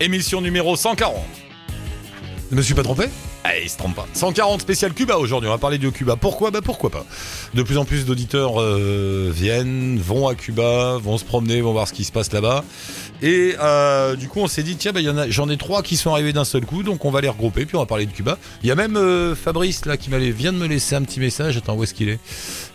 Émission numéro 140. Je me suis pas trompé? Allez, il se trompe pas. 140 spécial Cuba aujourd'hui. On va parler de Cuba. Pourquoi? Bah pourquoi pas? De plus en plus d'auditeurs euh, viennent, vont à Cuba, vont se promener, vont voir ce qui se passe là-bas. Et euh, du coup, on s'est dit tiens, bah, y en a, j'en ai trois qui sont arrivés d'un seul coup, donc on va les regrouper puis on va parler de Cuba. Il y a même euh, Fabrice là qui m'allait vient de me laisser un petit message. Attends, où est-ce qu'il est,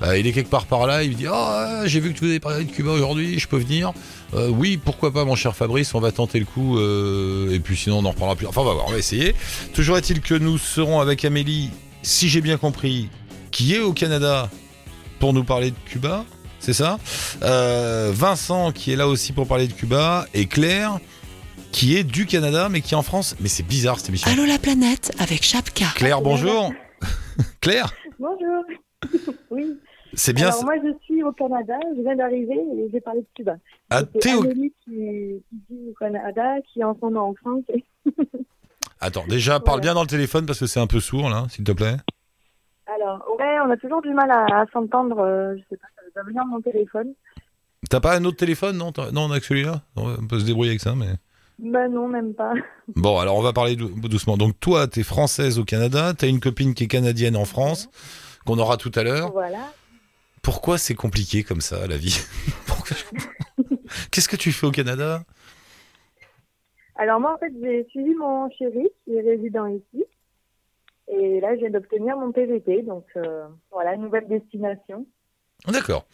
Euh, Il est quelque part par là. Il me dit ah j'ai vu que tu vous avez parlé de Cuba aujourd'hui. Je peux venir Euh, Oui, pourquoi pas, mon cher Fabrice. On va tenter le coup. euh, et puis sinon, on en reparlera plus. Enfin, on va voir. On va essayer. Toujours est-il que nous serons avec Amélie, si j'ai bien compris, qui est au Canada pour nous parler de Cuba, c'est ça? Euh, Vincent qui est là aussi pour parler de Cuba et Claire qui est du Canada mais qui est en France. Mais c'est bizarre cette émission. Allô la planète avec Chapka. Claire, bonjour. Claire, Bonjour. oui. C'est bien. Alors moi je suis au Canada, je viens d'arriver et j'ai parlé de Cuba. Ah, C'est t'es au- qui, qui vit au Canada, qui est en moment en France. et- Attends, déjà parle bien dans le téléphone parce que c'est un peu sourd là, s'il te plaît. Alors ouais, on a toujours du mal à, à s'entendre. euh, je sais pas, ça doit venir de mon téléphone. T'as pas un autre téléphone non Non, on a que celui-là? On peut se débrouiller avec ça, mais. Ben non, même pas. Bon, alors on va parler dou- doucement. Donc toi, t'es française au Canada, t'as une copine qui est canadienne en France, qu'on aura tout à l'heure. Voilà. Pourquoi c'est compliqué comme ça, la vie Qu'est-ce que tu fais au Canada? Alors moi en fait j'ai suivi mon chéri qui est résident ici. Et là je viens d'obtenir mon PVT, donc euh, voilà, nouvelle destination. D'accord.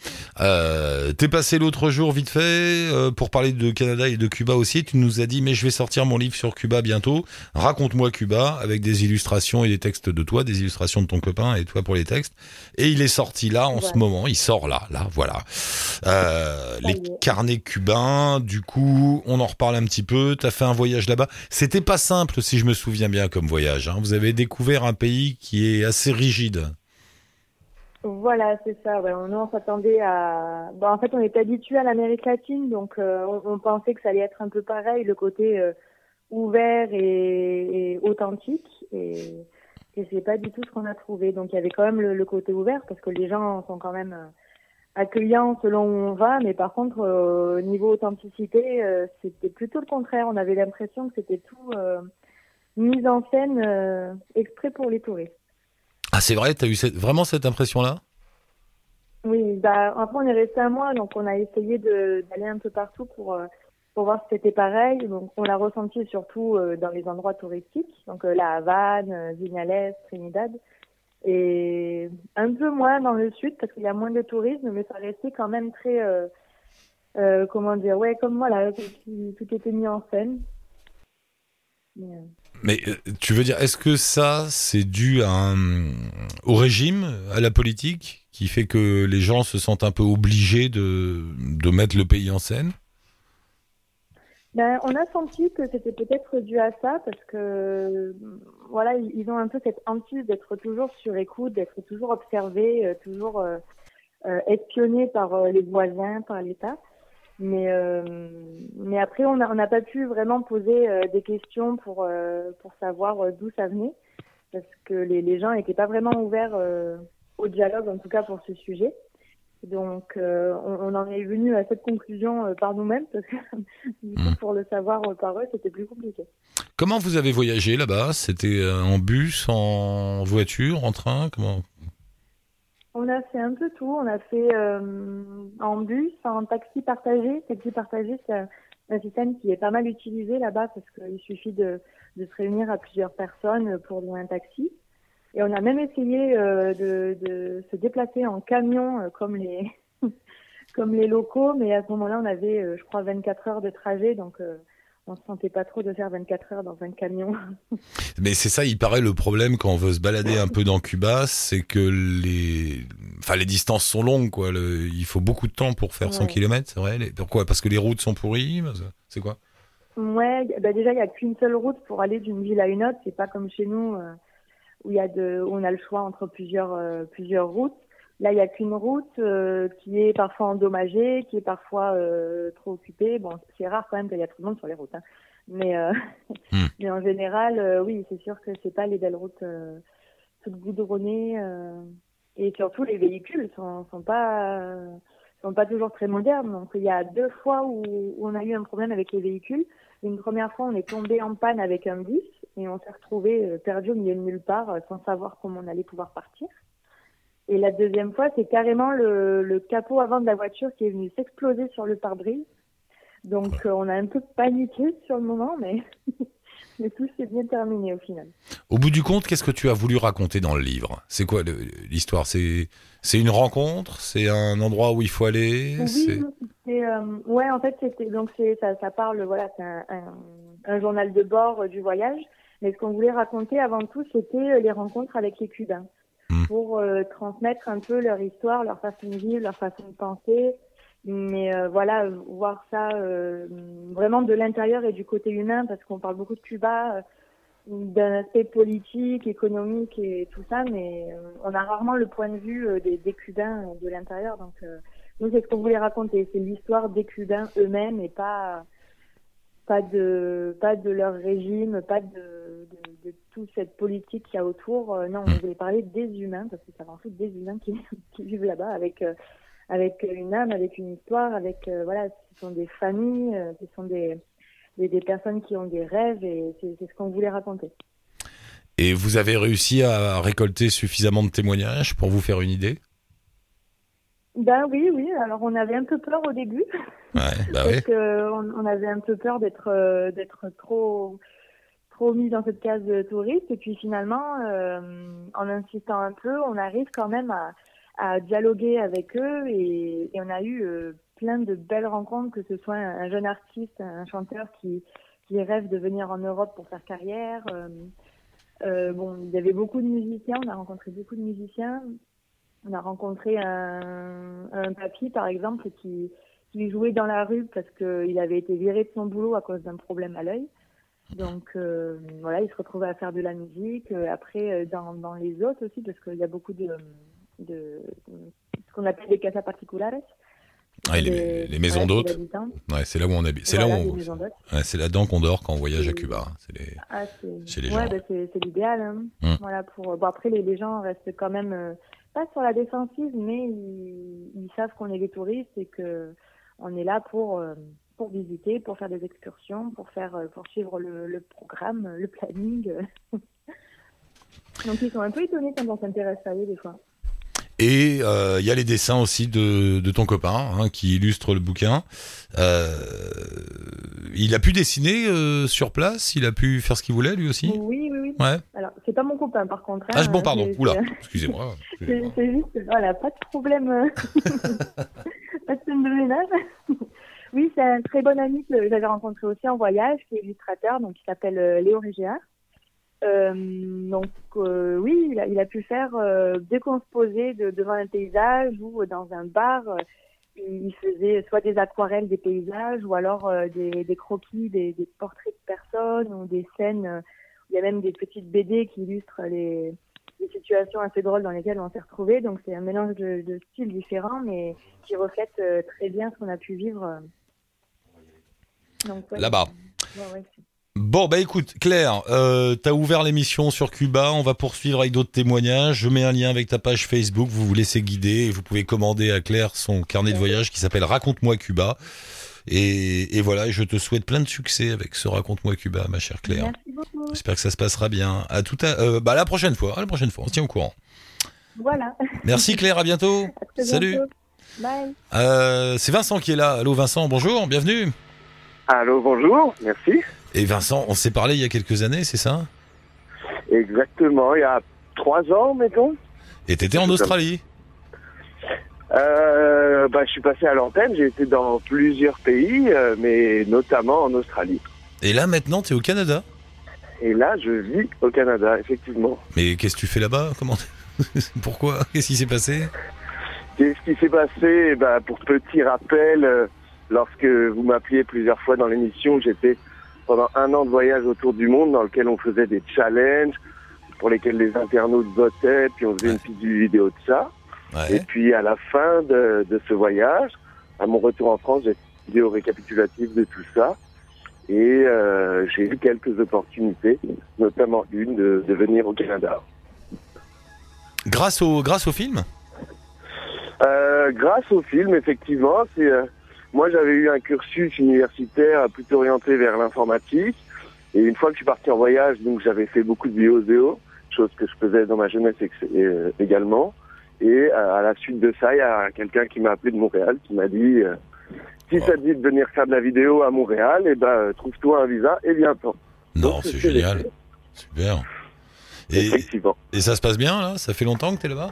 Euh, T'es passé l'autre jour vite fait euh, pour parler de Canada et de Cuba aussi. Tu nous as dit mais je vais sortir mon livre sur Cuba bientôt. Raconte-moi Cuba avec des illustrations et des textes de toi, des illustrations de ton copain et toi pour les textes. Et il est sorti là en ce moment. Il sort là, là, voilà. Euh, les carnets cubains. Du coup, on en reparle un petit peu. T'as fait un voyage là-bas. C'était pas simple si je me souviens bien comme voyage. hein. Vous avez découvert un pays qui est assez rigide. Voilà, c'est ça. Ouais. On s'attendait à. Bon, en fait, on est habitué à l'Amérique latine, donc euh, on, pensait que ça allait être un peu pareil, le côté euh, ouvert et, et authentique. Et, et c'est pas du tout ce qu'on a trouvé. Donc, il y avait quand même le, le côté ouvert parce que les gens sont quand même euh, accueillants selon où on va, mais par contre, euh, au niveau authenticité, euh, c'était plutôt le contraire. On avait l'impression que c'était tout euh, mis en scène euh, exprès pour les touristes. Ah, c'est vrai. T'as eu cette- vraiment cette impression-là? Oui, bah, après on est resté un mois, donc on a essayé d'aller un peu partout pour, euh, pour voir si c'était pareil. Donc on l'a ressenti surtout euh, dans les endroits touristiques, donc euh, la Havane, Vignales, Trinidad, et un peu moins dans le sud parce qu'il y a moins de tourisme, mais ça restait quand même très, comment dire, ouais, comme voilà, tout, tout était mis en scène. Mais euh, tu veux dire, est-ce que ça, c'est dû au régime, à la politique, qui fait que les gens se sentent un peu obligés de, mettre le pays en scène? Ben, on a senti que c'était peut-être dû à ça parce que voilà, ils ont un peu cette hantise d'être toujours sur écoute, d'être toujours observés, euh, toujours euh, espionnés par les voisins, par l'État. Mais euh, mais après, on n'a on n'a pas pu vraiment poser euh, des questions pour euh, pour savoir euh, d'où ça venait parce que les, les gens n'étaient pas vraiment ouverts euh, au dialogue, en tout cas pour ce sujet. Donc, euh, on, on en est venu à cette conclusion par nous-mêmes parce que du coup, Mm. pour le savoir par eux, c'était plus compliqué. Comment vous avez voyagé là-bas? C'était en bus, en voiture, en train? Comment On a fait un peu tout. On a fait euh, en bus, en taxi partagé. Taxi partagé, c'est un, système qui est pas mal utilisé là-bas parce qu'il suffit de, se réunir à plusieurs personnes pour louer un taxi. Et on a même essayé euh, de, se déplacer en camion euh, comme les comme les locaux, mais à ce moment-là, on avait, je crois, 24 heures de trajet, donc on se sentait pas trop de faire 24 heures dans un camion. Mais c'est ça, il paraît le problème quand on veut se balader un peu dans Cuba, c'est que les, enfin les distances sont longues, quoi. Le- Il faut beaucoup de temps pour faire 100 Ouais. km, c'est vrai. Les- Pourquoi? Parce que les routes sont pourries. C'est quoi? Ouais, bah déjà il y a qu'une seule route pour aller d'une ville à une autre. C'est pas comme chez nous euh, où il y a de, où on a le choix entre plusieurs euh, plusieurs routes. Là, il y a qu'une route euh, qui est parfois endommagée, qui est parfois euh, trop occupée. Bon, c'est rare quand même qu'il y a trop de monde sur les routes, hein. mais euh, Hmm. mais en général, euh, oui, c'est sûr que c'est pas les belles routes euh, toutes goudronnées. euh, et surtout, les véhicules sont sont pas sont pas toujours très modernes. Donc, il y a deux fois où, où on a eu un problème avec les véhicules. Une première fois, on est tombé en panne avec un bus et on s'est retrouvé perdu au milieu de nulle part sans savoir comment on allait pouvoir partir. Et la deuxième fois, c'est carrément le, le capot avant de la voiture qui est venu s'exploser sur le pare-brise. Donc euh, on a un peu paniqué sur le moment, mais, mais tout s'est bien terminé au final. Au bout du compte, qu'est-ce que tu as voulu raconter dans le livre? C'est quoi l'histoire? C'est une rencontre? C'est un endroit où il faut aller? Oui, euh, ouais, en fait, donc ça, ça parle, voilà, c'est un, un, un journal de bord euh, du voyage. Mais ce qu'on voulait raconter avant tout, c'était euh, les rencontres avec les Cubains. Pour euh, transmettre un peu leur histoire, leur façon de vivre, leur façon de penser. Mais euh, voilà, voir ça euh, vraiment de l'intérieur et du côté humain, parce qu'on parle beaucoup de Cuba, d'un aspect politique, économique et tout ça, mais on a rarement le point de vue des, Cubains de l'intérieur. Donc, nous, c'est ce qu'on voulait raconter. C'est l'histoire des Cubains eux-mêmes et pas pas de pas de leur régime, pas de, de, de toute cette politique qu'il y a autour. Euh, non, on voulait parler des humains parce que c'est avant tout des humains qui, qui vivent là-bas avec euh, avec une âme, avec une histoire, avec euh, voilà, ce sont des familles, ce sont des des, des personnes qui ont des rêves et c'est ce qu'on voulait raconter. Et vous avez réussi à récolter suffisamment de témoignages pour vous faire une idée? Ben oui, oui. Alors on avait un peu peur au début. Ouais, bah parce oui. que on, on avait un peu peur d'être euh, d'être trop trop mis dans cette case de touriste et puis finalement euh, en insistant un peu on arrive quand même à, à dialoguer avec eux et, et on a eu euh, plein de belles rencontres que ce soit un, un jeune artiste un chanteur qui qui rêve de venir en Europe pour faire carrière bon il y avait beaucoup de musiciens on a rencontré beaucoup de musiciens on a rencontré un, un papy par exemple qui qui jouait dans la rue parce qu'il avait été viré de son boulot à cause d'un problème à l'œil. Donc euh, voilà, il se retrouvait à faire de la musique. Euh, Après, euh, dans, dans les autres aussi, parce qu'il y a beaucoup de, de, ce qu'on appelle des casas particulares. Ouais, les- Des- les maisons d'hôtes. Ouais, c'est là où on habite. C'est Voilà, là où on... ouais, c'est là-dedans qu'on dort quand on voyage à Cuba. C'est les- Ah, c'est ouais, bah, l'idéal. Hein. Mm. Voilà pour bon après les, les gens restent quand même euh, pas sur la défensive, mais ils, savent qu'on est des touristes et que on est là pour euh, pour visiter, pour faire des excursions, pour faire euh, pour suivre le, le programme, le planning. Donc ils sont un peu étonnés quand on s'intéresse à eux des fois. Et euh, il y a les dessins aussi de, de ton copain hein, qui illustre le bouquin. Euh, il a pu dessiner euh, sur place, il a pu faire ce qu'il voulait lui aussi? Oui, oui, oui. Ouais. Alors c'est pas mon copain par contre. hein, Ah bon, pardon. Oula, excusez-moi. C'est juste, voilà, pas de problème, euh, pas de scène de ménage. oui, c'est un très bon ami que j'avais rencontré aussi en voyage, qui est illustrateur, donc il s'appelle euh, Léo Régéard. Euh, donc euh, oui, il a, il a pu faire euh, dès qu'on se posait de- devant un paysage ou dans un bar, euh, il faisait soit des aquarelles des paysages ou alors euh, des, des croquis, des, des portraits de personnes ou des scènes. euh, il y a même des petites BD qui illustrent les, des situations assez drôles dans lesquelles on s'est retrouvés. Donc c'est un mélange de, de styles différents, mais qui reflète euh, très bien ce qu'on a pu vivre. euh. Ouais, Là-bas. ouais, ouais, c'est- Bon, bah écoute, Claire, euh, t'as ouvert l'émission sur Cuba, on va poursuivre avec d'autres témoignages. Je mets un lien avec ta page Facebook, vous vous laissez guider et vous pouvez commander à Claire son carnet de voyage qui s'appelle Raconte-moi Cuba. Et, et voilà, je te souhaite plein de succès avec ce Raconte-moi Cuba, ma chère Claire. Merci beaucoup. J'espère que ça se passera bien. À tout à, euh, bah à la prochaine fois, à la prochaine fois, on se tient au courant. Voilà. Merci Claire, à bientôt. À très Salut. bientôt. Bye. Euh, c'est Vincent qui est là. Allô Vincent, bonjour, bienvenue. Allô, bonjour, merci. Et Vincent, on s'est parlé il y a quelques années, c'est ça? Exactement, il y a trois ans, mettons. Et t'étais en. Australie? Euh, bah, je suis passé à l'antenne, j'ai été dans plusieurs pays, euh, mais notamment en Australie. Et là maintenant, t'es au Canada? Et là, je vis au Canada, effectivement. Mais qu'est-ce que tu fais là-bas? Comment Pourquoi? Qu'est-ce qui s'est passé? Qu'est-ce qui s'est passé? Bah, Pour petit rappel, euh, lorsque vous m'appeliez plusieurs fois dans l'émission, j'étais pendant un an de voyage autour du monde dans lequel on faisait des challenges pour lesquels les internautes votaient, puis on faisait une petite vidéo de ça. Et puis à la fin de, de ce voyage, à mon retour en France, j'ai fait une vidéo récapitulative de tout ça. Et euh, j'ai eu quelques opportunités, notamment une de, de venir au Canada. Grâce au grâce au film? Euh, grâce au film, effectivement, c'est euh, moi j'avais eu un cursus universitaire plutôt orienté vers l'informatique. Et une fois que je suis parti en voyage, donc j'avais fait beaucoup de bio chose que je faisais dans ma jeunesse euh, également. Et à la suite de ça, il y a quelqu'un qui m'a appelé de Montréal, qui m'a dit si ça te dit de venir faire de la vidéo à Montréal, et eh ben trouve-toi un visa et viens-t'en. Non, c'est génial. Super. Et, Effectivement. et ça se passe bien là? Ça fait longtemps que tu es là-bas?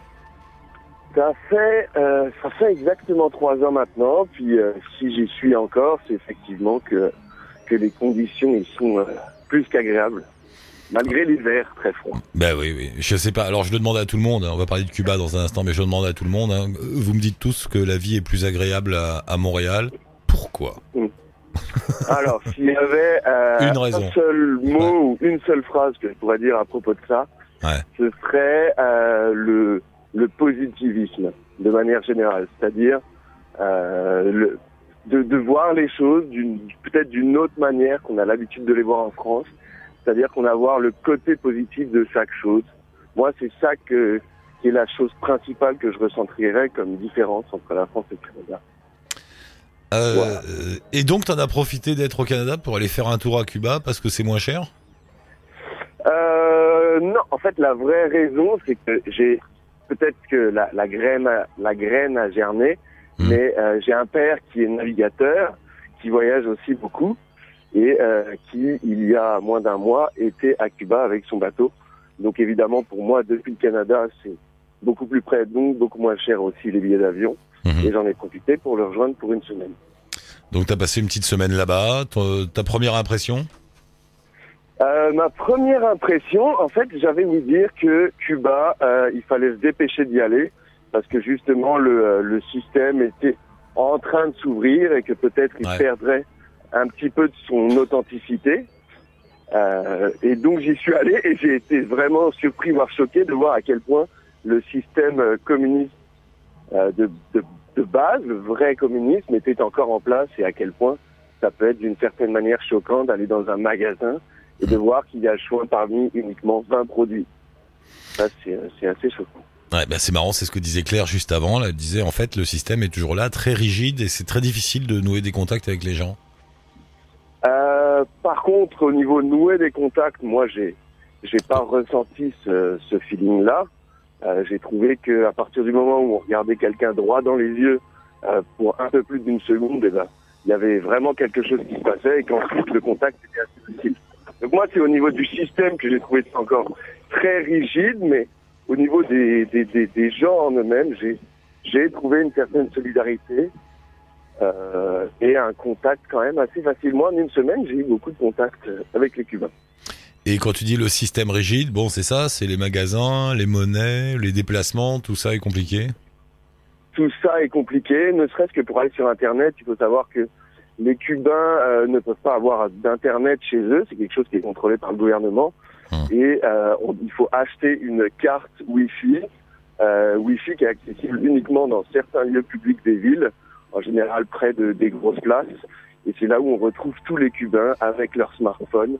Ça fait, euh, ça fait exactement trois ans maintenant. Puis euh, si j'y suis encore, c'est effectivement que, que les conditions ils sont euh, plus qu'agréables. Malgré l'hiver très froid. Ben oui, oui. Je sais pas. Alors je le demande à tout le monde. Hein. On va parler de Cuba dans un instant, mais je le demande à tout le monde. Hein. Vous me dites tous que la vie est plus agréable à, Montréal. Pourquoi? Alors, s'il y avait un seul mot ou une seule phrase que je pourrais dire à propos de ça, ce serait le le positivisme de manière générale, c'est-à-dire euh, de, de, voir les choses peut-être d'une autre manière qu'on a l'habitude de les voir en France, c'est-à-dire qu'on a voir le côté positif de chaque chose. Moi, c'est ça que qui est la chose principale que je ressentirais comme différence entre la France et le Canada. Euh, Et donc, tu en as profité d'être au Canada pour aller faire un tour à Cuba parce que c'est moins cher? Euh, Non, en fait, la vraie raison, c'est que j'ai peut-être que la, la, graine, la graine a germé, hmm. mais euh, j'ai un père qui est navigateur, qui voyage aussi beaucoup et euh, qui, il y a moins d'un mois, était à Cuba avec son bateau. Donc évidemment, pour moi, depuis le Canada, c'est beaucoup plus près, donc beaucoup moins cher aussi les billets d'avion. Hmm. Et j'en ai profité pour le rejoindre pour une semaine. Donc tu as passé une petite semaine là-bas. Ta première impression? Euh, ma première impression, en fait, j'avais ouï dire que Cuba, euh, il fallait se dépêcher d'y aller parce que justement le, euh, le système était en train de s'ouvrir et que peut-être il perdrait un petit peu de son authenticité. Euh, et donc j'y suis allé et j'ai été vraiment surpris, voire choqué de voir à quel point le système euh, communiste de, de, de base, le vrai communisme, était encore en place et à quel point ça peut être d'une certaine manière choquant d'aller dans un magasin et de voir qu'il y a le choix parmi uniquement 20 produits. Ça, c'est assez choquant. Ouais, bah c'est marrant, c'est ce que disait Claire juste avant. Elle disait en fait le système est toujours là, très rigide et c'est très difficile de nouer des contacts avec les gens. Euh, par contre, au niveau de nouer des contacts, moi j'ai j'ai pas ressenti ce, ce feeling-là. Euh, j'ai trouvé que à partir du moment où on regardait quelqu'un droit dans les yeux euh, pour un peu plus d'une seconde, eh ben, il y avait vraiment quelque chose qui se passait et qu'ensuite le contact était assez facile. Donc moi, c'est au niveau du système que j'ai trouvé ça encore très rigide, mais au niveau des, des, des, des gens en eux-mêmes, j'ai, j'ai trouvé une certaine solidarité euh, et un contact quand même assez facilement. En une semaine, j'ai eu beaucoup de contacts avec les Cubains. Et quand tu dis le système rigide, bon, c'est ça, c'est les magasins, les monnaies, les déplacements, tout ça est compliqué? Tout ça est compliqué, ne serait-ce que pour aller sur Internet, il faut savoir que les Cubains euh, ne peuvent pas avoir d'internet chez eux, c'est quelque chose qui est contrôlé par le gouvernement. Hum. Et euh, il faut acheter une carte Wi-Fi, euh, Wi-Fi qui est accessible uniquement dans certains lieux publics des villes, en général près de des grosses places. Et c'est là où on retrouve tous les Cubains avec leur smartphone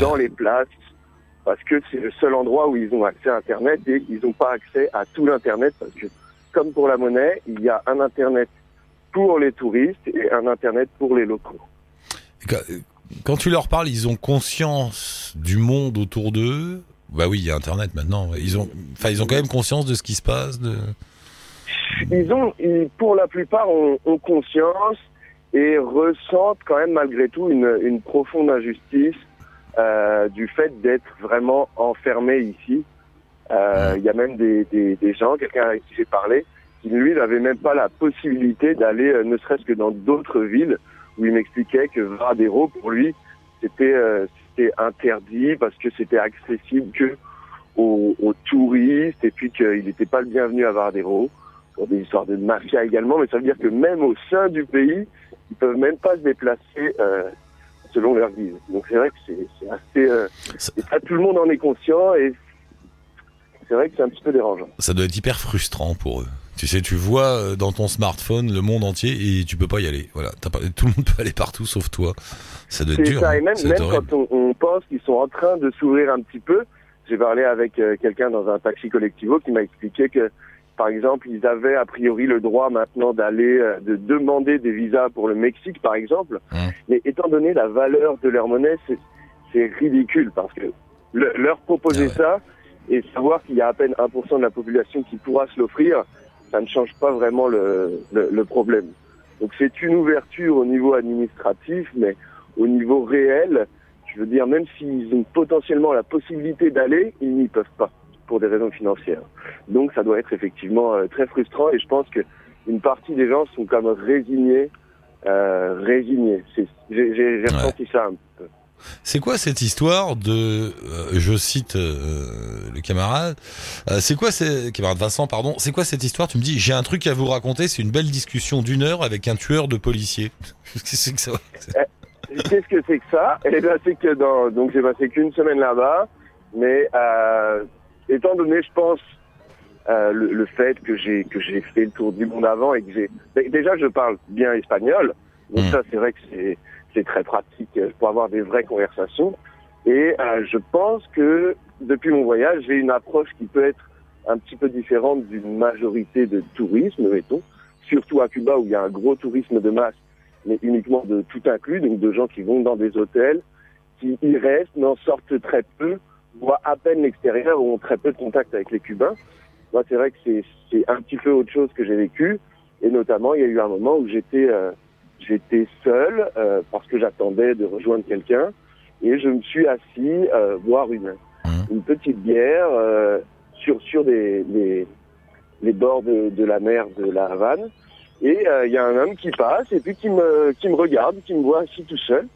dans les places, parce que c'est le seul endroit où ils ont accès à Internet et ils n'ont pas accès à tout l'Internet, parce que comme pour la monnaie, il y a un Internet pour les touristes et un Internet pour les locaux. Quand tu leur parles, ils ont conscience du monde autour d'eux? Bah oui, il y a Internet maintenant. Ils ont, enfin, ils ont quand même conscience de ce qui se passe. De... Ils ont, pour la plupart, ont, conscience et ressentent quand même malgré tout une, une profonde injustice euh, du fait d'être vraiment enfermés ici. Euh, il y a même des, des, des gens, quelqu'un avec qui j'ai parlé, lui, n'avait même pas la possibilité d'aller, euh, ne serait-ce que dans d'autres villes, où il m'expliquait que Varadero, pour lui, c'était euh, c'était interdit parce que c'était accessible que aux, touristes et puis qu'il n'était pas le bienvenu à Varadero pour des histoires de mafia également. Mais ça veut dire que même au sein du pays, ils peuvent même pas se déplacer euh, selon leur guise. Donc c'est vrai que c'est assez... Et tout le monde en est conscient et c'est vrai que c'est un petit peu dérangeant. Ça doit être hyper frustrant pour eux. Tu sais, tu vois euh, dans ton smartphone le monde entier et tu peux pas y aller. Voilà, pas, tout le monde peut aller partout sauf toi. Ça doit être dur. Ça. Et même, même quand on, on, pense qu'ils sont en train de s'ouvrir un petit peu, j'ai parlé avec euh, quelqu'un dans un taxi collectivo qui m'a expliqué que par exemple, ils avaient a priori le droit maintenant d'aller, euh, de demander des visas pour le Mexique, par exemple. Mmh. Mais étant donné la valeur de leur monnaie, c'est, c'est ridicule parce que le- leur proposer Ah ouais. ça et savoir qu'il y a à peine 1% de la population qui pourra se l'offrir, ça ne change pas vraiment le, le, le problème. Donc c'est une ouverture au niveau administratif, mais au niveau réel, je veux dire, même s'ils ont potentiellement la possibilité d'aller, ils n'y peuvent pas pour des raisons financières. Donc ça doit être effectivement euh, très frustrant et je pense que une partie des gens sont comme résignés, euh, résignés. J'ai ressenti ça un peu. C'est quoi cette histoire de, euh, je cite euh, le camarade, euh, c'est quoi, c'est camarade Vincent, pardon, c'est quoi cette histoire? Tu me dis, j'ai un truc à vous raconter, c'est une belle discussion d'une heure avec un tueur de policiers. Qu'est-ce que c'est que ça? Qu'est-ce que c'est que ça? Eh bien, c'est que dans donc j'ai passé qu'une semaine là-bas, mais étant donné, je pense, euh, le, le fait que j'ai que j'ai fait le tour du monde avant et que j'ai dé- déjà je parle bien espagnol, donc Mm. ça c'est vrai que c'est c'est très pratique euh, pour avoir des vraies conversations. Et euh, je pense que depuis mon voyage, j'ai une approche qui peut être un petit peu différente d'une majorité de tourisme, mettons, surtout à Cuba où il y a un gros tourisme de masse mais uniquement de tout inclus, donc de gens qui vont dans des hôtels, qui y restent, n'en sortent très peu, voient à peine l'extérieur, ou ont très peu de contact avec les Cubains. Moi, c'est vrai que c'est c'est un petit peu autre chose que j'ai vécu, et notamment, il y a eu un moment où j'étais euh, j'étais seul euh, parce que j'attendais de rejoindre quelqu'un, et je me suis assis euh, boire une Mhm. une petite bière euh, sur sur des les, les bords de, de la mer de la Havane. Et euh, il y a un homme qui passe et puis qui me, qui me regarde, qui me voit assis tout seul.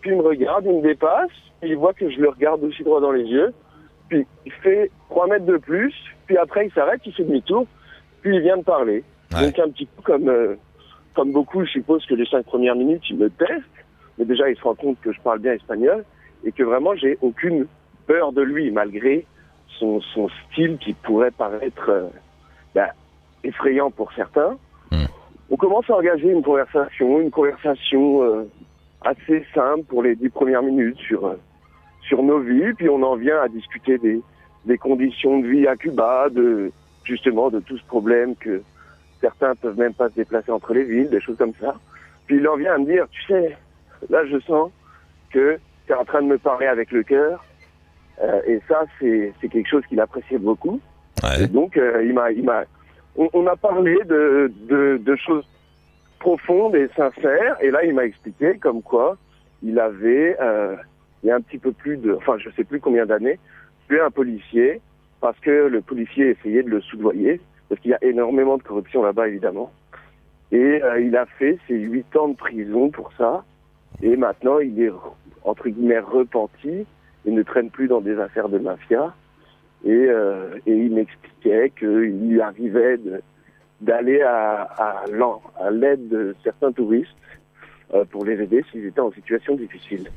Puis il me regarde, il me dépasse, il voit que je le regarde aussi droit dans les yeux. Puis il fait trois mètres de plus, puis après il s'arrête, il fait demi-tour, puis il vient me parler. Ouais. Donc un petit peu comme, euh, comme beaucoup, je suppose que les cinq premières minutes, il me teste, mais déjà il se rend compte que je parle bien espagnol et que vraiment j'ai aucune peur de lui, malgré son, son style qui pourrait paraître euh, ben, effrayant pour certains. Mm. On commence à engager une conversation, une conversation euh, assez simple pour les dix premières minutes sur euh, sur nos vies, puis on en vient à discuter des, des conditions de vie à Cuba, de justement de tout ce problème que certains peuvent même pas se déplacer entre les villes, des choses comme ça. Puis il en vient à me dire, tu sais, là je sens que tu es en train de me parler avec le cœur, Euh, et ça c'est quelque chose qu'il appréciait beaucoup. Et donc, euh, il m'a, il m'a, on, on a parlé de, de, de choses profondes et sincères. Et là, il m'a expliqué comme quoi il avait, euh, il y a un petit peu plus de, enfin, je sais plus combien d'années, tué un policier parce que le policier essayait de le soudoyer, parce qu'il y a énormément de corruption là-bas, évidemment. Et euh, il a fait ses huit ans de prison pour ça. Et maintenant, il est entre guillemets repenti et ne traîne plus dans des affaires de mafia. Et, euh, il m'expliquait qu'il lui arrivait d'aller à, à, l'aide de certains touristes euh, pour les aider s'ils étaient en situation difficile.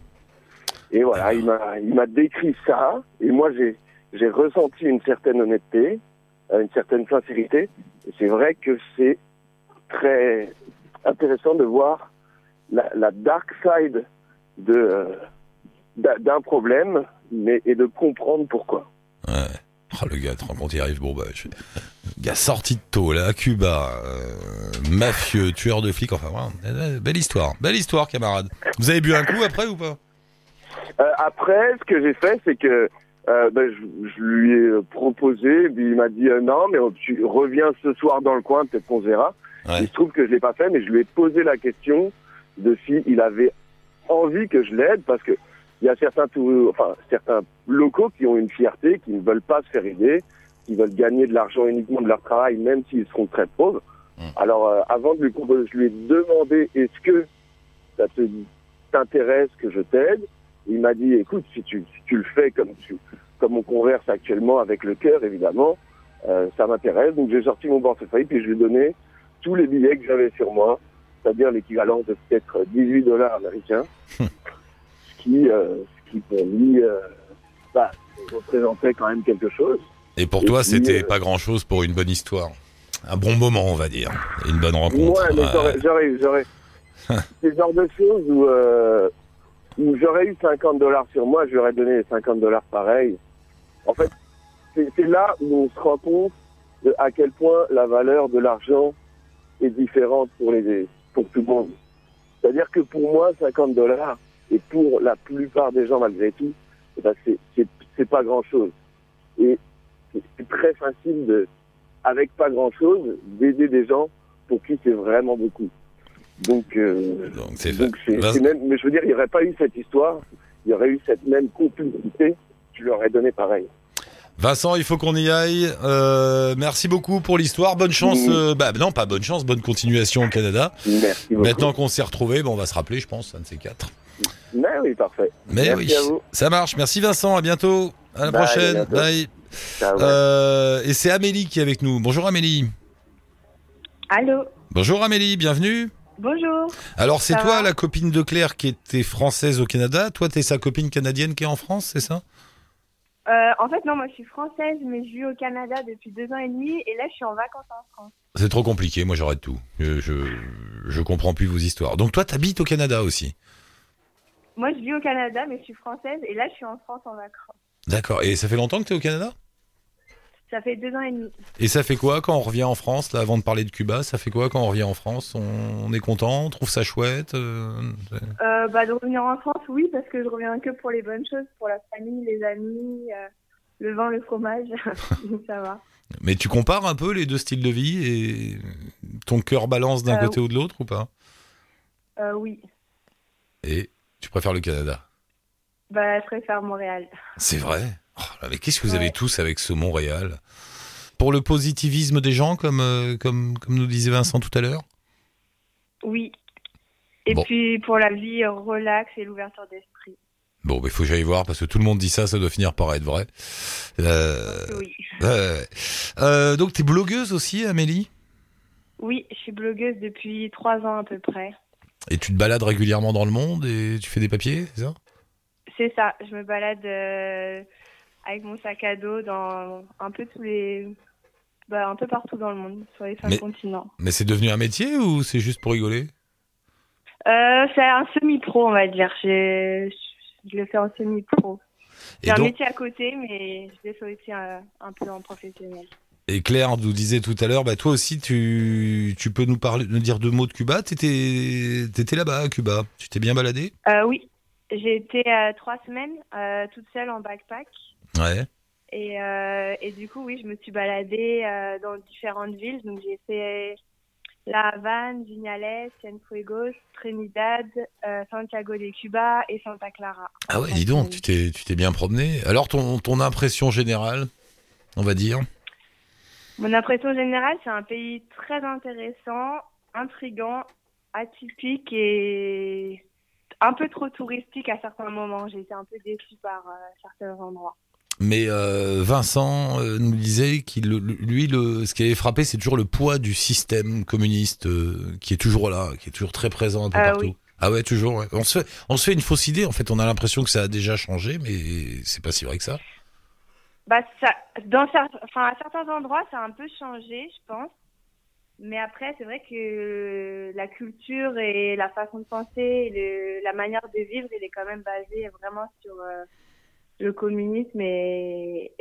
Et voilà, il m'a décrit ça, et moi j'ai ressenti une certaine honnêteté, une certaine sincérité. Et c'est vrai que c'est très intéressant de voir la, la dark side de euh, d'un problème, mais et de comprendre pourquoi. Ouais. Oh, le gars, compte, il arrive, bon bah, je... gars sorti de taux, là, à Cuba, euh, mafieux, tueur de flics, enfin, voilà, Euh, belle histoire, belle histoire, camarade. Vous avez bu un coup après ou pas? Euh, après, ce que j'ai fait, c'est que euh, ben, je, je lui ai proposé, puis il m'a dit euh, non, mais tu reviens ce soir dans le coin, peut-être qu'on verra. Ouais. Il se trouve que je l'ai pas fait, mais je lui ai posé la question de si il avait envie que je l'aide, parce que il y a certains, tou- enfin certains locaux qui ont une fierté, qui ne veulent pas se faire aider, qui veulent gagner de l'argent uniquement de leur travail, même s'ils seront très pauvres. Mm. Alors, euh, avant de lui proposer, je lui ai demandé est-ce que ça te t'intéresse que je t'aide? Il m'a dit écoute, si tu, si tu le fais comme tu, comme on converse actuellement avec le cœur, évidemment, euh, ça m'intéresse. Donc j'ai sorti mon portefeuille puis je lui ai donné tous les billets que j'avais sur moi, c'est-à-dire l'équivalent de peut-être 18 dollars américains, ce qui, euh, ce qui pour lui, euh, bah, représentait quand même quelque chose. Et pour Et toi, puis, c'était pas grand chose pour une bonne histoire. Un bon moment, on va dire. Une bonne rencontre. Ouais, mais j'aurais, j'aurais, j'aurais. c'est le genre de choses où, euh, où j'aurais eu 50 dollars sur moi, j'aurais donné les 50 dollars pareil. En fait, c'est, là où on se rend compte de à quel point la valeur de l'argent est différente pour les pour tout le monde. C'est-à-dire que pour moi, 50 dollars, et pour la plupart des gens malgré tout, eh ben, c'est pas grand-chose. Et c'est très facile de, avec pas grand-chose, d'aider des gens pour qui c'est vraiment beaucoup. Donc, euh, Donc c'est donc c'est Vas- c'est même, mais je veux dire, il n'y aurait pas eu cette histoire, il y aurait eu cette même complicité, je leur ai donné pareil. Vincent, il faut qu'on y aille. Euh, merci beaucoup pour l'histoire. Bonne chance. Mhm. euh, bah non, pas bonne chance. Bonne continuation au Canada. Merci beaucoup. Maintenant qu'on s'est retrouvés, bon, on va se rappeler, je pense, un de ces quatre. Mais oui, parfait. Mais Merci oui, à vous. ça marche. Merci Vincent. À bientôt. À la Bye, prochaine. bientôt. Bye. Ciao. Euh, et c'est Amélie qui est avec nous. Bonjour Amélie. Allô? Bonjour Amélie, bienvenue. Bonjour. Alors c'est toi la copine de Claire qui était française au Canada. Toi t'es sa copine canadienne qui est en France, c'est ça? Euh, en fait, non, moi je suis française, mais je vis au Canada depuis deux ans et demi et là je suis en vacances en France. C'est trop compliqué. Moi j'arrête tout. Je, je je comprends plus vos histoires. Donc toi t'habites au Canada aussi? Moi je vis au Canada, mais je suis française et là je suis en France en vacances. D'accord. Et ça fait longtemps que t'es au Canada? Ça fait deux ans et demi. Et ça fait quoi quand on revient en France là avant de parler de Cuba Ça fait quoi quand on revient en France? On, on est content, on trouve ça chouette. euh, Euh, bah, de revenir en France, oui, parce que je reviens que pour les bonnes choses, pour la famille, les amis, euh, le vin, le fromage. Ça va. Mais tu compares un peu les deux styles de vie et ton cœur balance d'un côté ou de l'autre ou pas? Oui. Et tu préfères le Canada? Bah, je préfère Montréal. C'est vrai? Oh Mais qu'est-ce que vous Ouais. avez tous avec ce Montréal Pour le positivisme des gens, comme, euh, comme, comme nous disait Vincent tout à l'heure? Oui. Et Bon. puis pour la vie relax et l'ouverture d'esprit. Bon, il faut que j'aille voir parce que tout le monde dit ça, ça doit finir par être vrai. Euh, Oui. Euh, donc, t'es blogueuse aussi, Amélie? Oui, je suis blogueuse depuis trois ans à peu près. Et tu te balades régulièrement dans le monde et tu fais des papiers, c'est ça? C'est ça, je me balade avec mon sac à dos dans un peu tous les. Bah, un peu partout dans le monde, sur les cinq Mais- continents. Mais c'est devenu un métier ou c'est juste pour rigoler? Euh, c'est un semi-pro, on va dire. J'ai- Je le fais en semi-pro. C'est un métier à côté, mais je l'ai fait aussi un, un peu en professionnel. Et Claire nous disait tout à l'heure, bah toi aussi tu, tu peux nous parler, nous dire deux mots de Cuba? T'étais étais là-bas à Cuba. Tu t'es bien baladé Euh, oui, j'ai été euh, trois semaines euh, toute seule en backpack. Ouais. Et, euh, et du coup, oui, je me suis baladée euh, dans différentes villes. Donc, j'ai fait La Havane, Vignales, Cienfuegos, Trinidad, euh, Santiago de Cuba et Santa Clara. Ah ouais, dis donc, tu t'es tu t'es bien promené. Alors ton, ton impression générale, on va dire? Mon impression générale, c'est un pays très intéressant, intrigant, atypique et un peu trop touristique à certains moments. J'ai été un peu déçue par euh, certains endroits. Mais euh, Vincent euh, nous disait qu'il, lui, le, ce qui avait frappé, c'est toujours le poids du système communiste euh, qui est toujours là, qui est toujours très présent un peu Euh, partout. oui. Ah ouais, toujours. ouais. On se fait, on se fait une fausse idée. En fait, on a l'impression que ça a déjà changé, mais c'est pas si vrai que ça. Bah, ça, dans enfin, à certains endroits, ça a un peu changé, je pense. Mais après, c'est vrai que la culture et la façon de penser, le- la manière de vivre, elle est quand même basée vraiment sur le communisme et,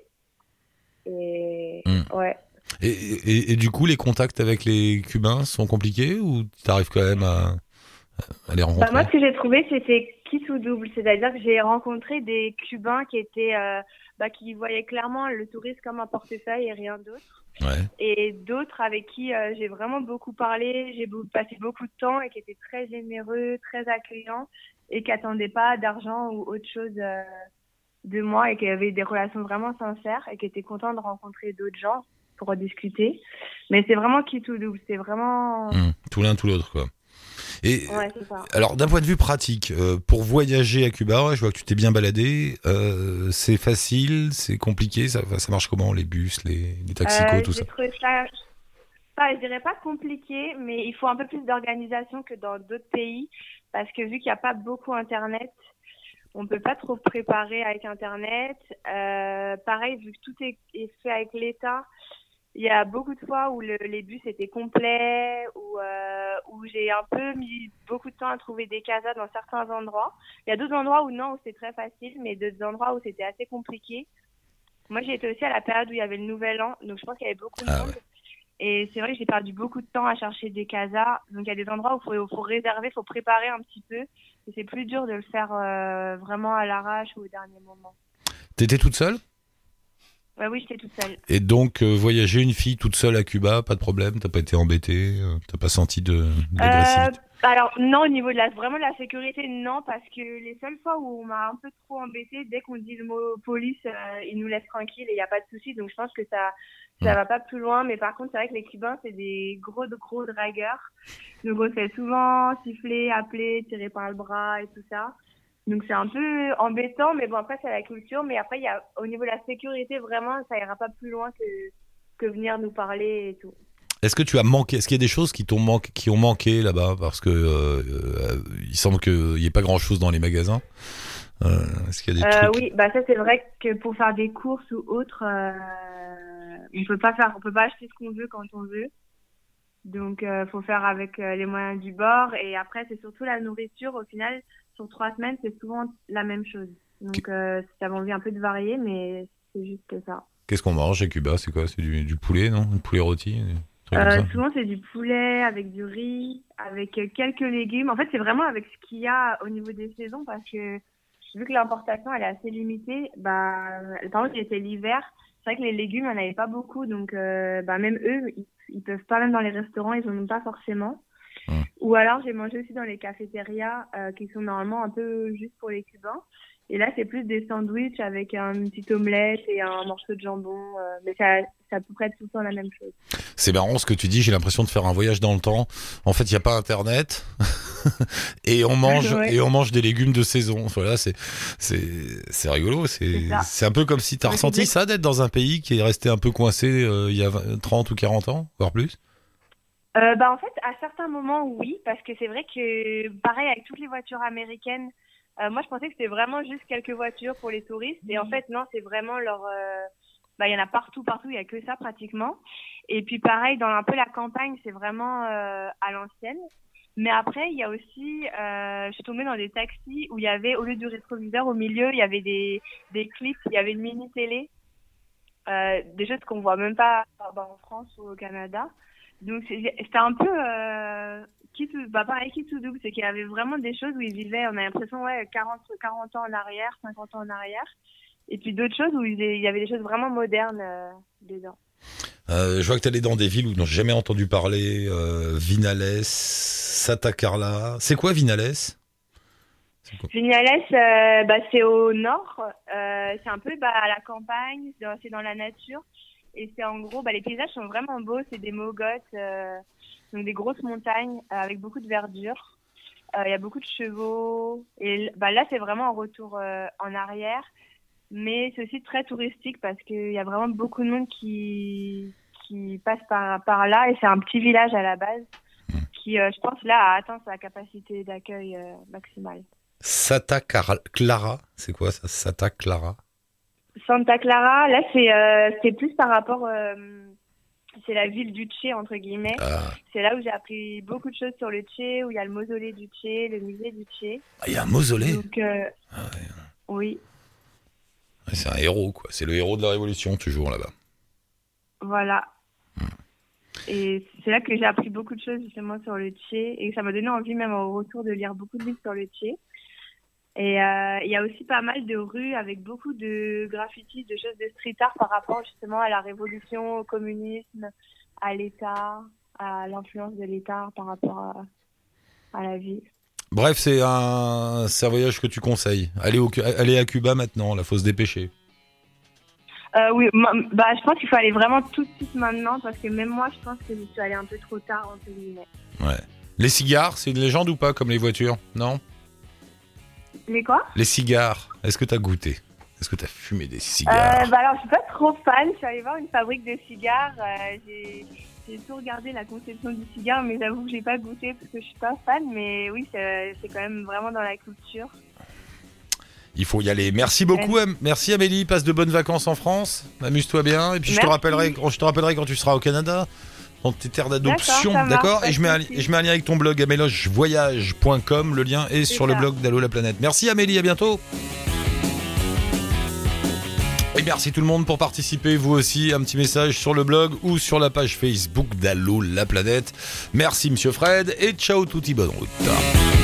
et Hmm. ouais. Et, et, et du coup, les contacts avec les Cubains sont compliqués ou t'arrives quand même à, à les rencontrer Bah, moi, ce que j'ai trouvé, c'était quitte ou double. C'est-à-dire que j'ai rencontré des Cubains qui étaient, euh, bah, qui voyaient clairement le tourisme comme un portefeuille et rien d'autre. Ouais. Et d'autres avec qui euh, j'ai vraiment beaucoup parlé, j'ai passé beaucoup de temps et qui étaient très généreux, très accueillants et qui attendaient pas d'argent ou autre chose euh, de moi et qui avaient des relations vraiment sincères et qui étaient contents de rencontrer d'autres gens pour discuter. Mais c'est vraiment quitte ou double. C'est vraiment. Hum, tout l'un, tout l'autre, quoi. Et Ouais, ça. alors, d'un point de vue pratique, euh, pour voyager à Cuba, je vois que tu t'es bien baladé. euh, c'est facile, c'est compliqué. Ça, ça marche comment Les bus, les, les taxicos, Euh, tout ça? ça, pas, je dirais pas compliqué, mais il faut un peu plus d'organisation que dans d'autres pays, parce que vu qu'il n'y a pas beaucoup Internet, on peut pas trop préparer avec Internet. Euh, pareil, vu que tout est, est fait avec l'État, il y a beaucoup de fois où le- les bus étaient complets, où, euh, où j'ai un peu mis beaucoup de temps à trouver des casas dans certains endroits. Il y a d'autres endroits où non, où c'est très facile, mais d'autres endroits où c'était assez compliqué. Moi, j'ai été aussi à la période où il y avait le Nouvel An, donc je pense qu'il y avait beaucoup de Ah monde. Et c'est vrai que j'ai perdu beaucoup de temps à chercher des casas. Donc il y a des endroits où il faut, faut réserver, il faut préparer un petit peu. Et c'est plus dur de le faire euh, vraiment à l'arrache ou au dernier moment. T'étais toute seule? Ouais, oui, j'étais toute seule. Et donc, euh, voyager une fille toute seule à Cuba, pas de problème, t'as pas été embêté, euh, t'as pas senti de Euh, alors non, au niveau de la vraiment de la sécurité, non, parce que les seules fois où on m'a un peu trop embêté, dès qu'on dit le mot police, euh, ils nous laissent tranquilles et il n'y a pas de souci. Donc je pense que ça ça va pas plus loin. Mais par contre, c'est vrai que les Cubains c'est des gros gros dragueurs. Donc on se fait souvent siffler, appeler, tirer par le bras et tout ça. Donc c'est un peu embêtant, mais bon après c'est la culture. Mais après il y a au niveau de la sécurité vraiment ça ira pas plus loin que que venir nous parler et tout. Est-ce que tu as manqué Est-ce qu'il y a des choses qui t'ont manqué, qui ont manqué là-bas? Parce que euh, euh, il semble qu'il y ait pas grand-chose dans les magasins. Euh, Est-ce qu'il y a des trucs? oui, bah ça c'est vrai que pour faire des courses ou autre, on peut pas faire, on peut pas acheter ce qu'on veut quand on veut. Donc faut faire avec les moyens du bord et après c'est surtout la nourriture. Au final, sur trois semaines c'est souvent la même chose. Donc euh, si t'avais envie un peu de varier, mais c'est juste ça. Qu'est-ce qu'on mange à Cuba? C'est quoi? C'est du, du poulet, non? Du poulet rôti? Euh, souvent c'est du poulet avec du riz, avec euh, quelques légumes. En fait c'est vraiment avec ce qu'il y a au niveau des saisons parce que vu que l'importation elle est assez limitée, bah par exemple c'était l'hiver, c'est vrai que les légumes il n'y en avait pas beaucoup donc euh, bah même eux ils, ils peuvent pas même dans les restaurants ils en ont pas forcément. Ou alors j'ai mangé aussi dans les cafétérias euh, qui sont normalement un peu juste pour les Cubains. Et là c'est plus des sandwichs avec un petite omelette et un morceau de jambon, euh, mais ça c'est à peu près tout le temps la même chose. C'est marrant ce que tu dis. J'ai l'impression de faire un voyage dans le temps. En fait, il y a pas Internet et on mange Ouais. et on mange des légumes de saison. Voilà, c'est c'est c'est rigolo. C'est C'est un peu comme si t'as Ouais, ressenti ça d'être dans un pays qui est resté un peu coincé euh, il y a 20 30 ou 40 ans, voire plus? Euh, bah, en fait, à certains moments, oui, parce que c'est vrai que, pareil, avec toutes les voitures américaines, euh, moi, je pensais que c'était vraiment juste quelques voitures pour les touristes. Et en fait, non, c'est vraiment leur... euh, Bah, il y en a partout, partout, il y a que ça pratiquement. Et puis, pareil, dans un peu la campagne, c'est vraiment euh, à l'ancienne. Mais après, il y a aussi... Je suis tombée dans des taxis où il y avait, au lieu du rétroviseur, au milieu, il y avait des, des clips, il y avait une mini-télé. Euh, des choses qu'on voit même pas bah, en France ou au Canada. Donc c'était un peu euh, qui tout, bah pareil qui tout double, c'est qu'il y avait vraiment des choses où ils vivaient, on a l'impression ouais 40 40 ans en arrière, 50 ans en arrière, et puis d'autres choses où il y avait des choses vraiment modernes euh, dedans. Euh, je vois que t'es allé dans des villes où j'ai jamais entendu parler. Euh, Vinales, Santa Carla. C'est quoi Vinales? Vignales, euh, bah c'est au nord, euh, c'est un peu bah, à la campagne, c'est dans la nature, et c'est en gros, bah les paysages sont vraiment beaux, c'est des mogotes, euh, donc des grosses montagnes euh, avec beaucoup de verdure. Euh, Il y a beaucoup de chevaux. Et bah, là, c'est vraiment un retour en arrière. Mais c'est aussi très touristique parce qu'il y a vraiment beaucoup de monde qui, qui passe par, par là. Et c'est un petit village à la base qui, je pense, là, a atteint sa capacité d'accueil maximale. Santa Car- Clara. C'est quoi ça? Santa Clara? Santa Clara, là, c'est euh, plus par rapport. euh, c'est la ville du Tché, entre guillemets. Ah, C'est là où j'ai appris beaucoup de choses sur le Tché, où il y a le mausolée du Tché, le musée du Tché. il y a un mausolée. Donc, euh, Ah ouais. oui, Ouais, C'est un héros, quoi. C'est le héros de la Révolution, toujours là-bas. voilà. Et c'est là que j'ai appris beaucoup de choses justement sur le Tché et ça m'a donné envie même au retour de lire beaucoup de livres sur le Tché. Et euh, il y a aussi pas mal de rues avec beaucoup de graffitis, de choses de street art par rapport justement à la révolution, au communisme, à l'État, à l'influence de l'État par rapport à, à la vie. Bref, c'est un, un voyage que tu conseilles. Allez, au, allez à Cuba maintenant, la faut se dépêcher. Euh, oui, bah, je pense qu'il faut aller vraiment tout de suite maintenant parce que même moi, je pense que je suis allée un peu trop tard, entre guillemets. Ouais. Les cigares, c'est une légende ou pas, comme les voitures Non? Les quoi? Les cigares, est-ce que t'as goûté? Est-ce que t'as fumé des euh, cigares? bah alors, je suis pas trop fan. Je suis allée voir une fabrique de cigares. euh, j'ai, j'ai tout regardé la conception du cigare, mais j'avoue que j'ai pas goûté parce que je suis pas fan. Mais oui, c'est, c'est quand même vraiment dans la culture. Il faut y aller. Merci beaucoup, Am- merci Amélie. Passe de bonnes vacances en France. Amuse-toi bien. Et puis je te Merci. rappellerai, je te rappellerai quand tu seras au Canada. Dans tes terres d'adoption, D'accord, Et je mets, un, et je mets un lien avec ton blog amélogevoyage.com. Le lien est sur le blog d'Allo la planète. Merci Amélie, à bientôt. Bien, merci tout le monde pour participer. Vous aussi, un petit message sur le blog ou sur la page Facebook d'Allo la planète. Merci Monsieur Fred et ciao touti bonne route.